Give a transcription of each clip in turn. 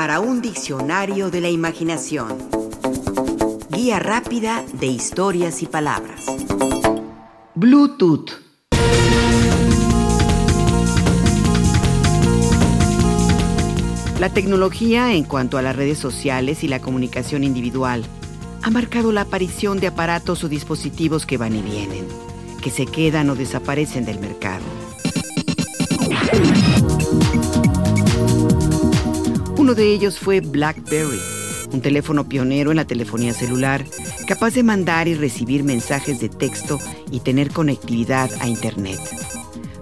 para un diccionario de la imaginación. Guía rápida de historias y palabras. Bluetooth. La tecnología en cuanto a las redes sociales y la comunicación individual ha marcado la aparición de aparatos o dispositivos que van y vienen, que se quedan o desaparecen del mercado. Uno de ellos fue BlackBerry, un teléfono pionero en la telefonía celular, capaz de mandar y recibir mensajes de texto y tener conectividad a Internet.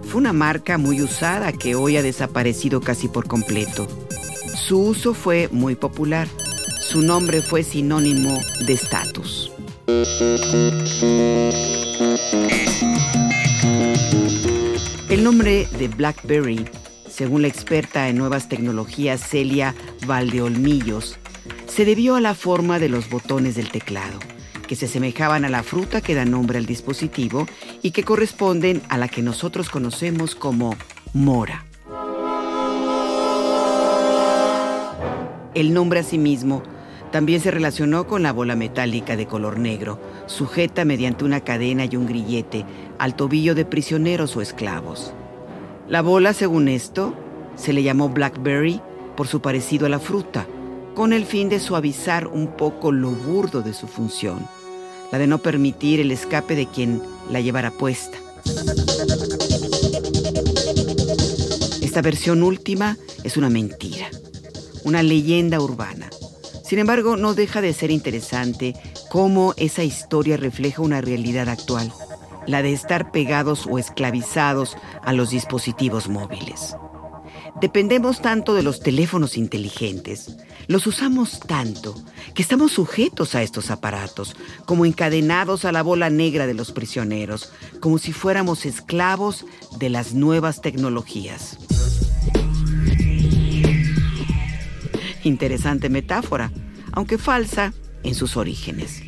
Fue una marca muy usada que hoy ha desaparecido casi por completo. Su uso fue muy popular. Su nombre fue sinónimo de estatus. El nombre de BlackBerry según la experta en nuevas tecnologías Celia Valdeolmillos, se debió a la forma de los botones del teclado, que se asemejaban a la fruta que da nombre al dispositivo y que corresponden a la que nosotros conocemos como mora. El nombre asimismo también se relacionó con la bola metálica de color negro, sujeta mediante una cadena y un grillete al tobillo de prisioneros o esclavos. La bola, según esto, se le llamó blackberry por su parecido a la fruta, con el fin de suavizar un poco lo burdo de su función, la de no permitir el escape de quien la llevara puesta. Esta versión última es una mentira, una leyenda urbana. Sin embargo, no deja de ser interesante cómo esa historia refleja una realidad actual la de estar pegados o esclavizados a los dispositivos móviles. Dependemos tanto de los teléfonos inteligentes, los usamos tanto, que estamos sujetos a estos aparatos, como encadenados a la bola negra de los prisioneros, como si fuéramos esclavos de las nuevas tecnologías. Interesante metáfora, aunque falsa en sus orígenes.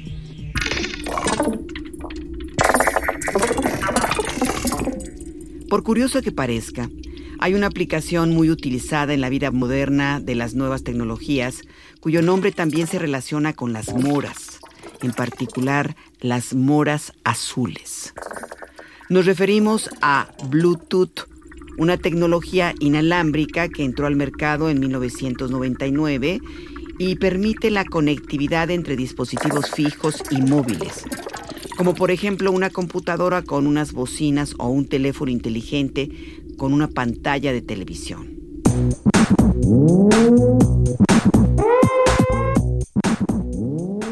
Por curioso que parezca, hay una aplicación muy utilizada en la vida moderna de las nuevas tecnologías, cuyo nombre también se relaciona con las moras, en particular las moras azules. Nos referimos a Bluetooth, una tecnología inalámbrica que entró al mercado en 1999 y permite la conectividad entre dispositivos fijos y móviles, como por ejemplo una computadora con unas bocinas o un teléfono inteligente con una pantalla de televisión.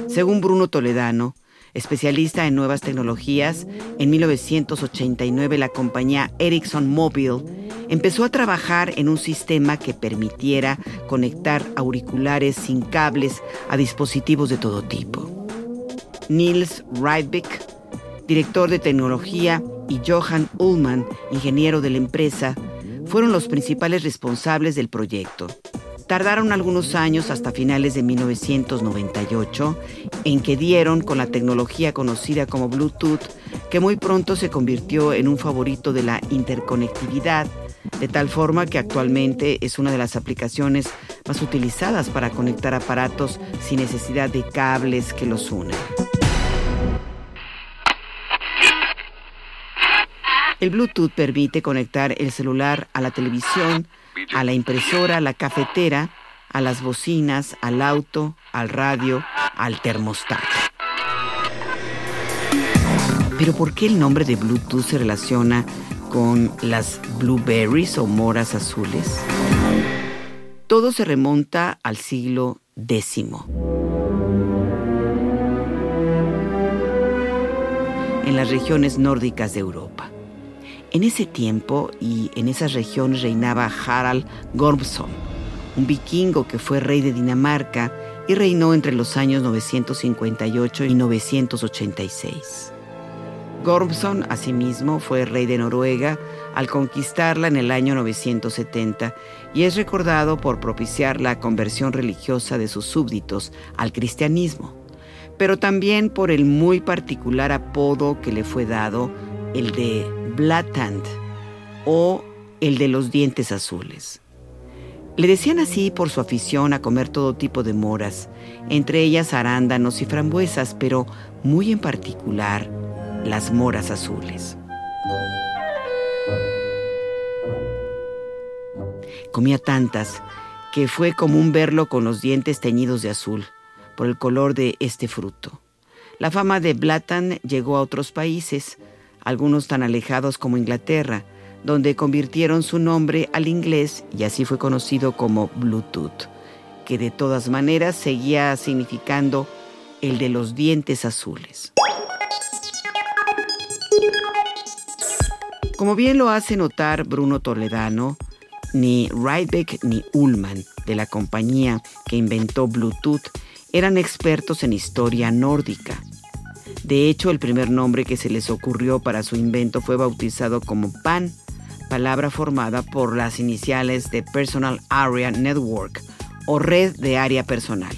Según Bruno Toledano, especialista en nuevas tecnologías, en 1989 la compañía Ericsson Mobile empezó a trabajar en un sistema que permitiera conectar auriculares sin cables a dispositivos de todo tipo. Niels Rydbeck, director de tecnología, y Johan Ullman, ingeniero de la empresa, fueron los principales responsables del proyecto. Tardaron algunos años hasta finales de 1998 en que dieron con la tecnología conocida como Bluetooth, que muy pronto se convirtió en un favorito de la interconectividad, de tal forma que actualmente es una de las aplicaciones más utilizadas para conectar aparatos sin necesidad de cables que los unan. El Bluetooth permite conectar el celular a la televisión, a la impresora, a la cafetera, a las bocinas, al auto, al radio, al termostato. Pero ¿por qué el nombre de Bluetooth se relaciona con las blueberries o moras azules? Todo se remonta al siglo X. en las regiones nórdicas de Europa. En ese tiempo y en esas regiones reinaba Harald Gormson, un vikingo que fue rey de Dinamarca y reinó entre los años 958 y 986. Gormson, asimismo, fue rey de Noruega al conquistarla en el año 970 y es recordado por propiciar la conversión religiosa de sus súbditos al cristianismo, pero también por el muy particular apodo que le fue dado, el de Blatant o el de los dientes azules. Le decían así por su afición a comer todo tipo de moras, entre ellas arándanos y frambuesas, pero muy en particular las moras azules. Comía tantas que fue común verlo con los dientes teñidos de azul por el color de este fruto. La fama de Blatan llegó a otros países, algunos tan alejados como Inglaterra, donde convirtieron su nombre al inglés y así fue conocido como Bluetooth, que de todas maneras seguía significando el de los dientes azules. Como bien lo hace notar Bruno Toledano, ni Rydbeck ni Ullman de la compañía que inventó Bluetooth eran expertos en historia nórdica. De hecho, el primer nombre que se les ocurrió para su invento fue bautizado como PAN, palabra formada por las iniciales de Personal Area Network o red de área personal.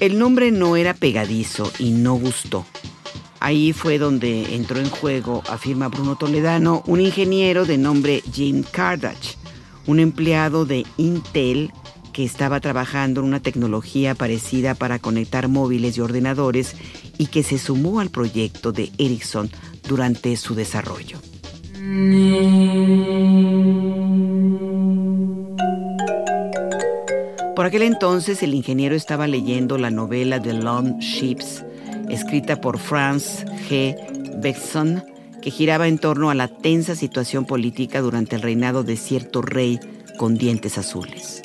El nombre no era pegadizo y no gustó. Ahí fue donde entró en juego, afirma Bruno Toledano, un ingeniero de nombre Jim Kardach, un empleado de Intel que estaba trabajando en una tecnología parecida para conectar móviles y ordenadores y que se sumó al proyecto de Ericsson durante su desarrollo. Por aquel entonces el ingeniero estaba leyendo la novela The Long Ships, escrita por Franz G. Beckson, que giraba en torno a la tensa situación política durante el reinado de cierto rey con dientes azules.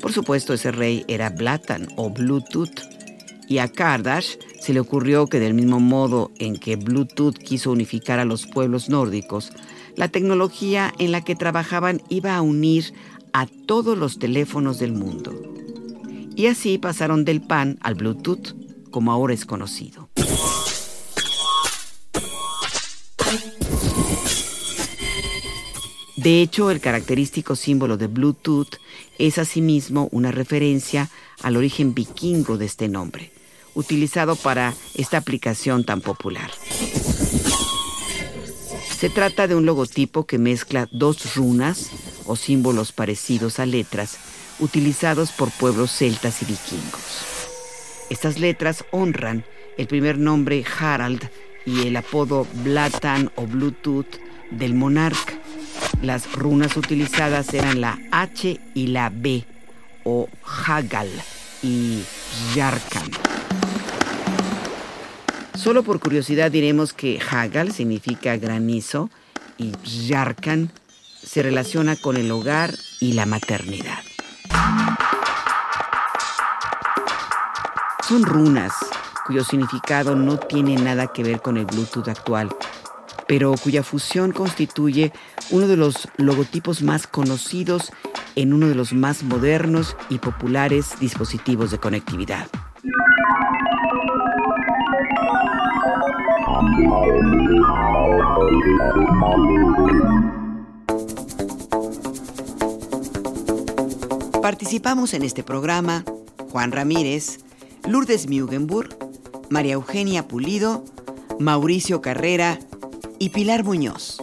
Por supuesto, ese rey era Blatan o Bluetooth, y a Kardash se le ocurrió que del mismo modo en que Bluetooth quiso unificar a los pueblos nórdicos, la tecnología en la que trabajaban iba a unir a todos los teléfonos del mundo. Y así pasaron del PAN al Bluetooth, como ahora es conocido. De hecho, el característico símbolo de Bluetooth es asimismo una referencia al origen vikingo de este nombre, utilizado para esta aplicación tan popular. Se trata de un logotipo que mezcla dos runas o símbolos parecidos a letras utilizados por pueblos celtas y vikingos. Estas letras honran el primer nombre Harald y el apodo Blatan o Bluetooth del monarca. Las runas utilizadas eran la H y la B, o Hagal y Yarkan. Solo por curiosidad diremos que Hagal significa granizo y Yarkan se relaciona con el hogar y la maternidad. Son runas cuyo significado no tiene nada que ver con el Bluetooth actual, pero cuya fusión constituye uno de los logotipos más conocidos en uno de los más modernos y populares dispositivos de conectividad. Participamos en este programa Juan Ramírez, Lourdes Mugenburg, María Eugenia Pulido, Mauricio Carrera y Pilar Muñoz.